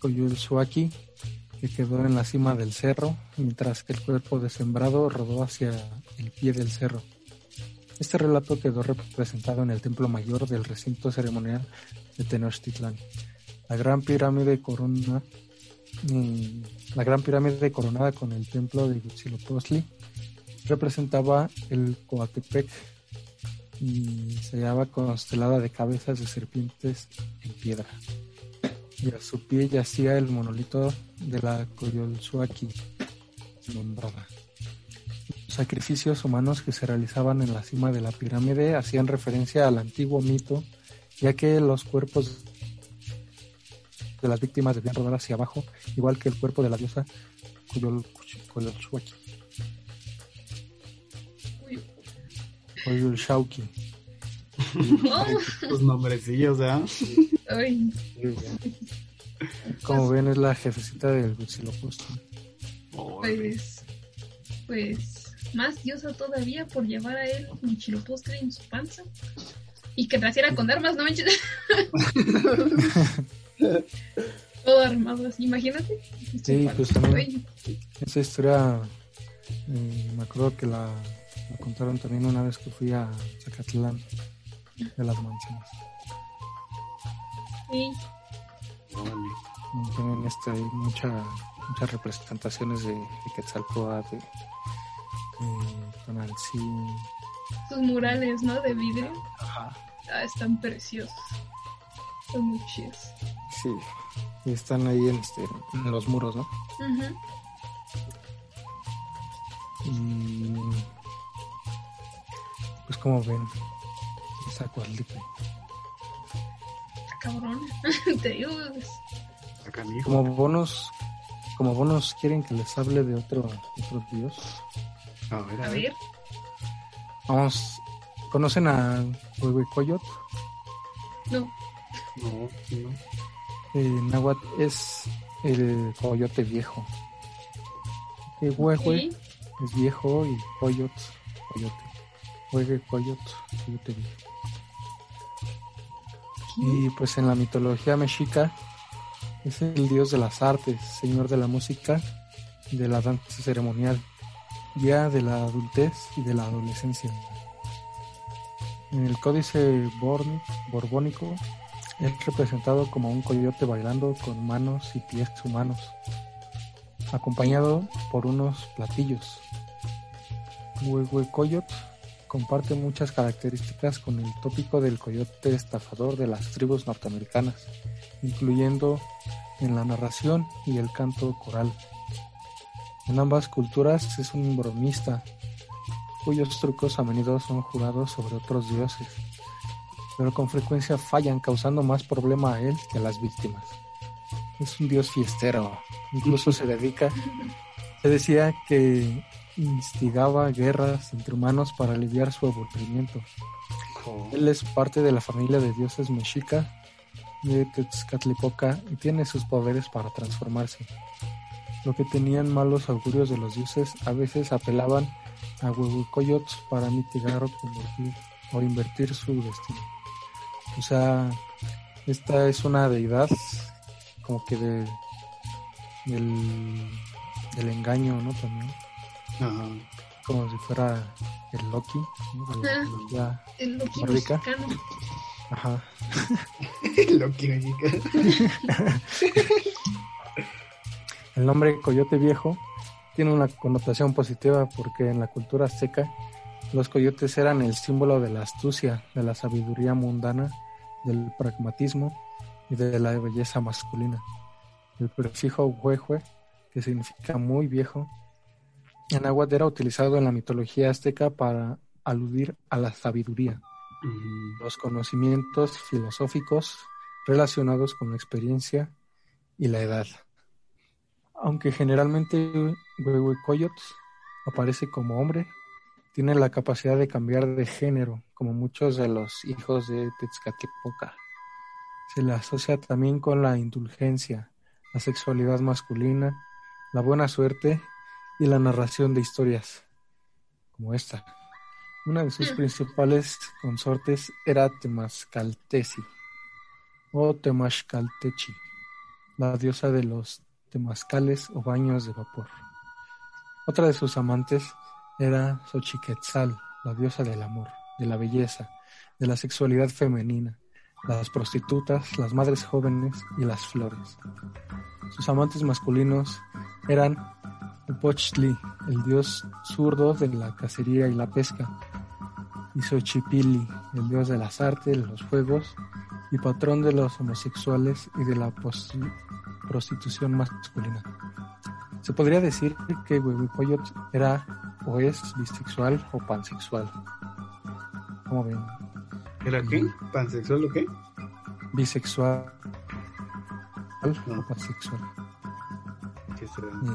Coyolzuaki que quedó en la cima del cerro, mientras que el cuerpo de Sembrado rodó hacia el pie del cerro. Este relato quedó representado en el templo mayor del recinto ceremonial de Tenochtitlán. La gran pirámide corona, la gran pirámide coronada con el templo de Huitzilopochtli representaba el Coatepec y se hallaba constelada de cabezas de serpientes en piedra y a su pie yacía el monolito de la Coyolzuaki nombrada. Los sacrificios humanos que se realizaban en la cima de la pirámide hacían referencia al antiguo mito, ya que los cuerpos de las víctimas debían rodar hacia abajo, igual que el cuerpo de la diosa Coyolzuaki. Coyolxauqui. Los nombrecillos, ¿eh? Ay, Como ven, es la jefecita del Huitzilopochtli. pues, pues, más diosa todavía por llevar a él un chilopostre en su panza. Y que naciera con armas, no manches. Todo armado así, imagínate. Sí, pues también esa historia eh, me acuerdo que la, la contaron también una vez que fui a Zacatlán de las manzanas. sí. También este, hay mucha, muchas representaciones de, de Quetzalcóatl, de, de. Sus murales, ¿no? De vidrio. Ajá. Ah, están preciosos. Son muy chidos. Sí, y están ahí en, este, en los muros, ¿no? Ujú. Y pues como ven, esa Coatlicue. Está cabrón. Te digo, pues. Como bonos, como bonos quieren que les hable de otro, otro dios. A ver, a ver. Vamos, ¿conocen a Huehuecoyot? No. No, no. Náhuatl es el coyote viejo. Que Huehue Sí. es viejo y coyot, coyote. Huehuecoyot, coyote viejo. Y pues en la mitología mexica es el dios de las artes, señor de la música de la danza ceremonial, guía de la adultez y de la adolescencia. En el códice borbónico es representado como un coyote bailando con manos y pies humanos, acompañado por unos platillos. Huehuecoyot comparte muchas características con el tópico del coyote estafador de las tribus norteamericanas, incluyendo en la narración y el canto coral. En ambas culturas es un bromista, cuyos trucos a menudo son jurados sobre otros dioses, pero con frecuencia fallan causando más problema a él que a las víctimas. Es un dios fiestero, incluso se dedica, se decía que instigaba guerras entre humanos para aliviar su aburrimiento. Él es parte de la familia de dioses mexica de Tezcatlipoca y tiene sus poderes para transformarse. Lo que tenían malos augurios de los dioses a veces apelaban a Huehuecoyotes para mitigar o convertir o invertir su destino. O sea, esta es una deidad como que de del engaño, ¿no? También. Ajá. Como si fuera el Loki, Ah. El Loki nórdica. mexicano. Ajá. Loki mexicano. El nombre coyote viejo tiene una connotación positiva porque en la cultura azteca los coyotes eran el símbolo de la astucia, de la sabiduría mundana, del pragmatismo y de la belleza masculina. El prefijo huehue, que significa muy viejo, en náhuatl era utilizado en la mitología azteca para aludir a la sabiduría, los conocimientos filosóficos relacionados con la experiencia y la edad. Aunque generalmente Huehuecoyotl aparece como hombre, tiene la capacidad de cambiar de género, como muchos de los hijos de Tezcatlipoca. Se le asocia también con la indulgencia, la sexualidad masculina, la buena suerte y la narración de historias, como esta. Una de sus Mm. principales consortes era Temascaltesi o Temashcaltechi, la diosa de los temazcales o baños de vapor. Otra de sus amantes era Xochiquetzal, la diosa del amor, de la belleza, de la sexualidad femenina, las prostitutas, las madres jóvenes y las flores. Sus amantes masculinos eran Upochtli, el dios zurdo de la cacería y la pesca, y Xochipilli, el dios de las artes, los fuegos y patrón de los homosexuales y de la prostitución masculina. Se podría decir que Huehuecoyotl era o es bisexual o pansexual. ¿Cómo ven? ¿Era qué? ¿Pansexual o qué? Bisexual o No. pansexual. ¿Qué será? Y,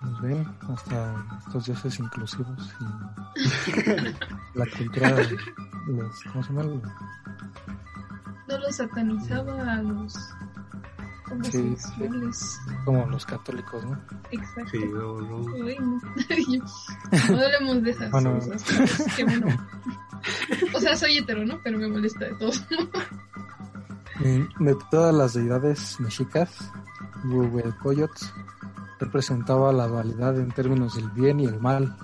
pues ven, hasta estos dioses inclusivos y la cultura de los, ¿cómo se llama? No los satanizaba a los homosexuales. Como los católicos, ¿no? Exacto. Sí, luego, luego. Uy, no. no hablemos de esas Bueno. cosas. Qué bueno. Sea, soy hetero, ¿no? Pero me molesta de todo. Y de todas las deidades mexicas, Huehuecoyotl representaba la dualidad en términos del bien y el mal,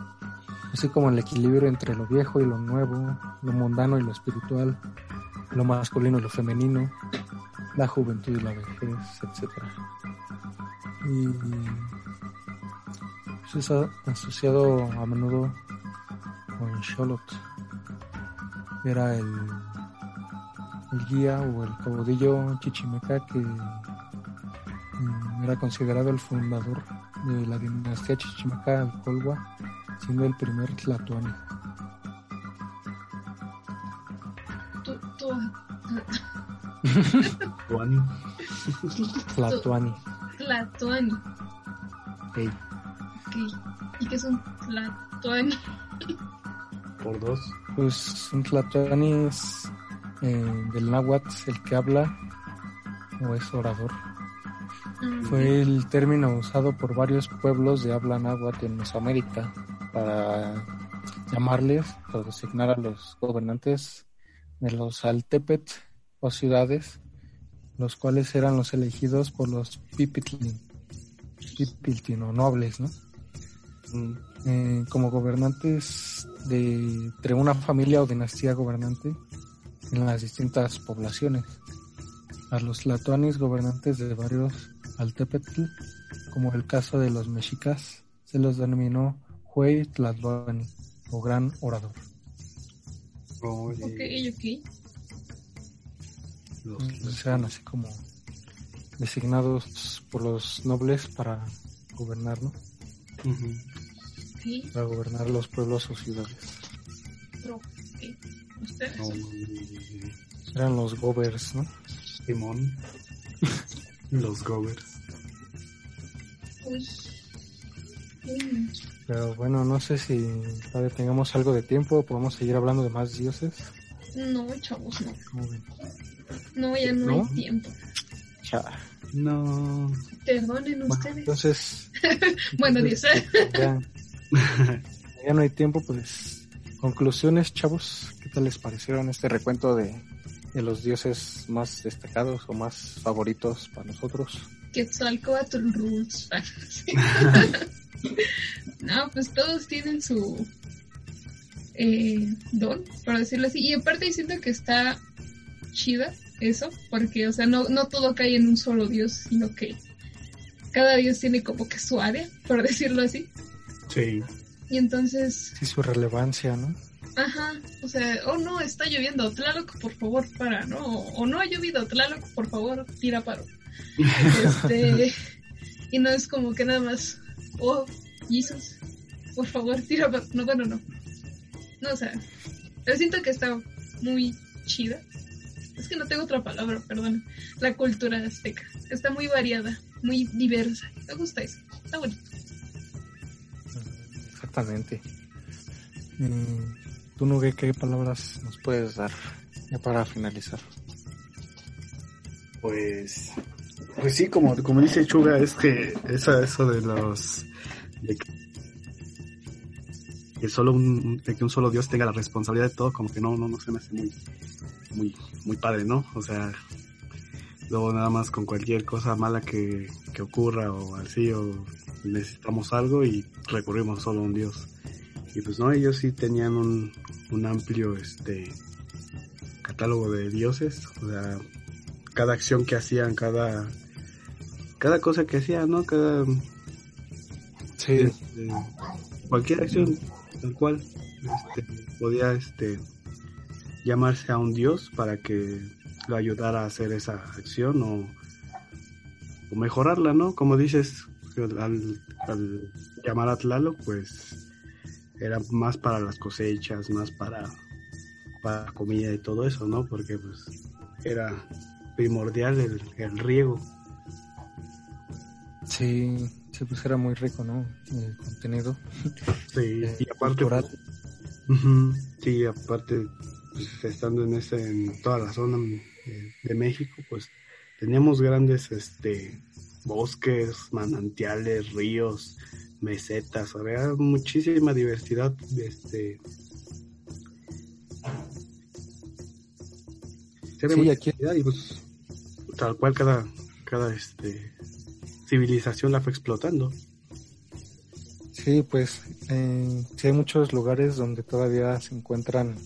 así como el equilibrio entre lo viejo y lo nuevo, lo mundano y lo espiritual, lo masculino y lo femenino, la juventud y la vejez, etc. Y pues, es asociado a menudo con que era el el guía o el caudillo chichimeca que mm, era considerado el fundador de la dinastía chichimeca Alcolhua, siendo el primer Tlatoani. Tlatoani. Tlatoani. Ok. ¿Y qué es un Tlatoani? Por dos. Pues un Tlatoani es eh, del náhuatl el que habla o es orador. Mm, Fue el término usado por varios pueblos de habla náhuatl en Mesoamérica para llamarles o designar a los gobernantes de los Altepet o ciudades, los cuales eran los elegidos por los Pipitlin, Pipiltin o nobles, ¿no? Mm. Eh, como gobernantes de entre una familia o dinastía gobernante en las distintas poblaciones. A los tlatoanis gobernantes de varios altepetl, como el caso de los mexicas, se los denominó Huey Tlatoani. o gran orador. Ok, ok. Los- Sean así como designados por los nobles para gobernar, ¿no? Ujú. Sí, Para gobernar los pueblos o ciudades. Ustedes. No, Eran los govers, ¿no? Simón. Los Govers. Uy. Uy. Pero bueno, no sé si todavía tengamos algo de tiempo, podemos seguir hablando de más dioses. No, chavos, no. ¿Cómo ven? No, ya no, ¿No? hay tiempo. Cha. No. Perdonen Bueno, ustedes. entonces, Bueno, Dios. ya, no hay tiempo, pues conclusiones, chavos, ¿qué tal les parecieron este recuento de, de los dioses más destacados o más favoritos para nosotros? Quetzalcoatl Rules. no, pues todos tienen su eh, don, por decirlo así. Y aparte siento que está chida eso, porque, o sea, no, no todo cae en un solo dios, sino que cada dios tiene como que su área, por decirlo así. Sí. Y entonces, Sí, su relevancia, ¿no? ajá, o sea, oh no, está lloviendo, Tlaloc, por favor, para, ¿no? O, o no ha llovido, Tlaloc, por favor, tira paro. Este, y no es como que nada más, oh, Jesus, por favor, tira pa-". No, bueno, no. No, o sea, pero siento que está muy chida. Es que no tengo otra palabra, perdón. La cultura azteca. Está muy variada, muy diversa. Me gusta eso. Está bonito. Exactamente. Mm, ¿Tú, Nugue, qué palabras nos puedes dar ya para finalizar? Pues, pues sí, como, como dice Chuga, es que eso, eso de los de que, solo un, que un solo Dios tenga la responsabilidad de todo, como que no, no, no se me hace muy, muy, muy padre, ¿no? O sea, luego nada más con cualquier cosa mala que, que ocurra o así, o necesitamos algo y recurrimos solo a un Dios. Y pues no, ellos sí tenían un, un amplio este catálogo de dioses, o sea, cada acción que hacían, cada cada cosa que hacían, ¿no? Cada Sí, este, cualquier acción tal cual este, podía este llamarse a un dios para que lo ayudara a hacer esa acción o, o mejorarla, ¿no? Como dices, al, al llamar a Tlaloc, pues era más para las cosechas, más para para comida y todo eso, ¿no? Porque pues era primordial el, el riego. sí, sí, pues era muy rico, ¿no? El contenido. Sí, eh, y aparte cultural. Ujú, Sí, aparte, pues, estando en ese, en toda la zona de, de México, pues teníamos grandes este bosques, manantiales, ríos, mesetas, había muchísima diversidad de este Sí, aquí- y pues tal cual cada cada este civilización la fue explotando. Sí, pues eh, sí hay muchos lugares donde todavía se encuentran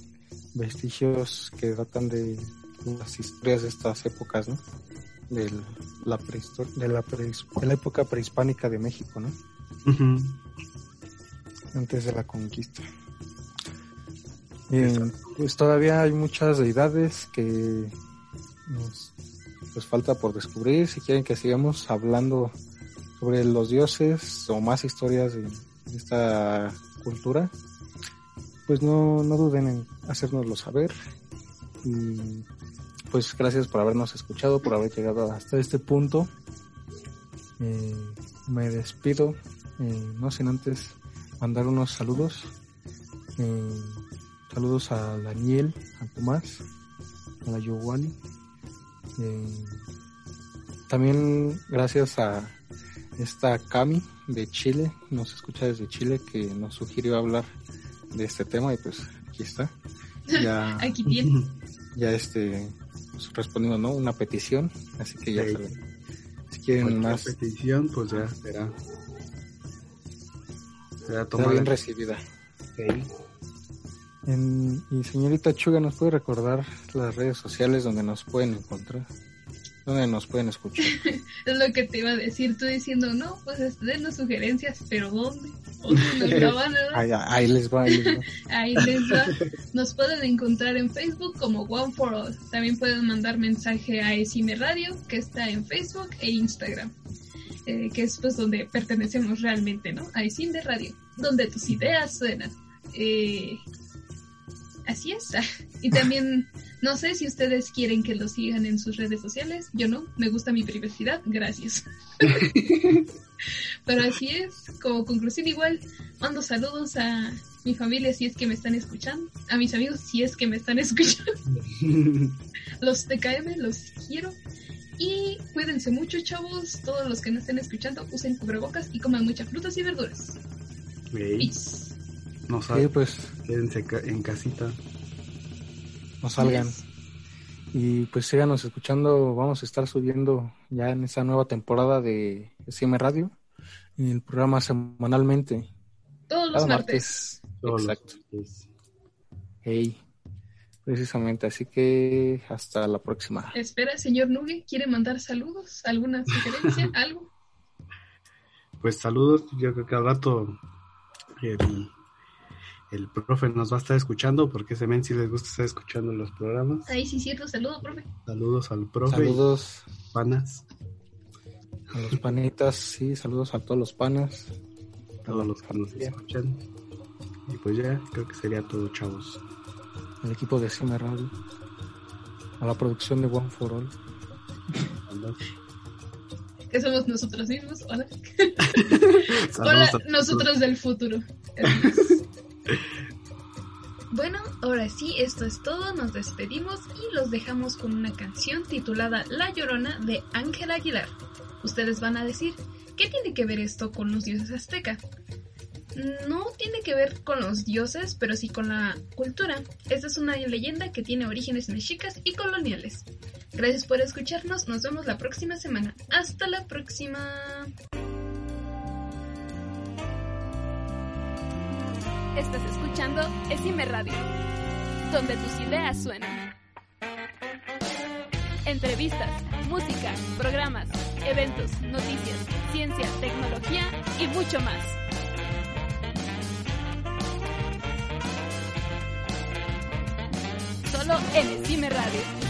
vestigios que datan de las historias de estas épocas, ¿no? De la, de la, de la época prehispánica de México, ¿no? Antes de la conquista. Y, pues todavía hay muchas deidades que nos pues falta por descubrir. Si quieren que sigamos hablando sobre los dioses o más historias de, de esta cultura, pues no, no duden en hacérnoslo saber. Y pues gracias por habernos escuchado, por haber llegado hasta este punto. Eh, me despido, eh, no sin antes mandar unos saludos. Eh, saludos a Daniel, a Tomás, a la Yowali. También gracias a esta Cami de Chile, nos escucha desde Chile, que nos sugirió hablar de este tema y pues aquí está. Ya, Aquí tiene. ya este, pues, respondiendo, ¿no? Una petición, así que ya Sí. saben. Si quieren Cualquier más, petición, pues ya será. Será tomada. bien recibida. Sí. En- y señorita Chuga, ¿nos puede recordar las redes sociales donde nos pueden encontrar? ¿Dónde nos pueden escuchar? es lo que te iba a decir, tú diciendo, no, pues este, denos sugerencias, pero ¿dónde? Ahí les va. Ahí les va. Nos pueden encontrar en Facebook como One for All. También pueden mandar mensaje a Esime Radio, que está en Facebook e Instagram. eh, que es pues donde pertenecemos realmente, ¿no? A Esime Radio, donde tus ideas suenan. Eh, así es. Y también, no sé si ustedes quieren que lo sigan en sus redes sociales. Yo no, me gusta mi privacidad. Gracias. Pero así es, como conclusión igual, mando saludos a mi familia si es que me están escuchando, a mis amigos si es que me están escuchando, los TKM los quiero y cuídense mucho chavos, todos los que no estén escuchando usen cubrebocas y coman muchas frutas y verduras. Peace. no Sí, saben, pues quédense ca- en casita. no salgan. Yes. Y pues síganos escuchando, vamos a estar subiendo ya en esta nueva temporada de CM Radio, el programa semanalmente, Todos los martes. martes. Todos los Exacto. martes. Hey, precisamente, así que hasta la próxima. Espera, señor Nugue, ¿quiere mandar saludos? ¿Alguna sugerencia? ¿Algo? Pues saludos, yo creo que al rato el, el profe nos va a estar escuchando porque ese men sí les gusta estar escuchando los programas. Ahí sí, cierto, saludo, profe. Saludos al profe, Saludos panas, a los panitas, sí, saludos a todos los panas. todos los que nos escuchan. Y pues ya, creo que sería todo, chavos. al equipo de CM Radio, a la producción de One for All. Que somos nosotros mismos. Hola. Hola, nosotros del futuro. Bueno, ahora sí, esto es todo, nos despedimos y los dejamos con una canción titulada La Llorona de Ángel Aguilar. Ustedes van a decir, ¿qué tiene que ver esto con los dioses azteca? No tiene que ver con los dioses, pero sí con la cultura. Esta es una leyenda que tiene orígenes mexicas y coloniales. Gracias por escucharnos, nos vemos la próxima semana. Hasta la próxima. Estás escuchando Esime Radio, donde tus ideas suenan. Entrevistas, música, programas, eventos, noticias, ciencia, tecnología y mucho más. Solo en Esime Radio.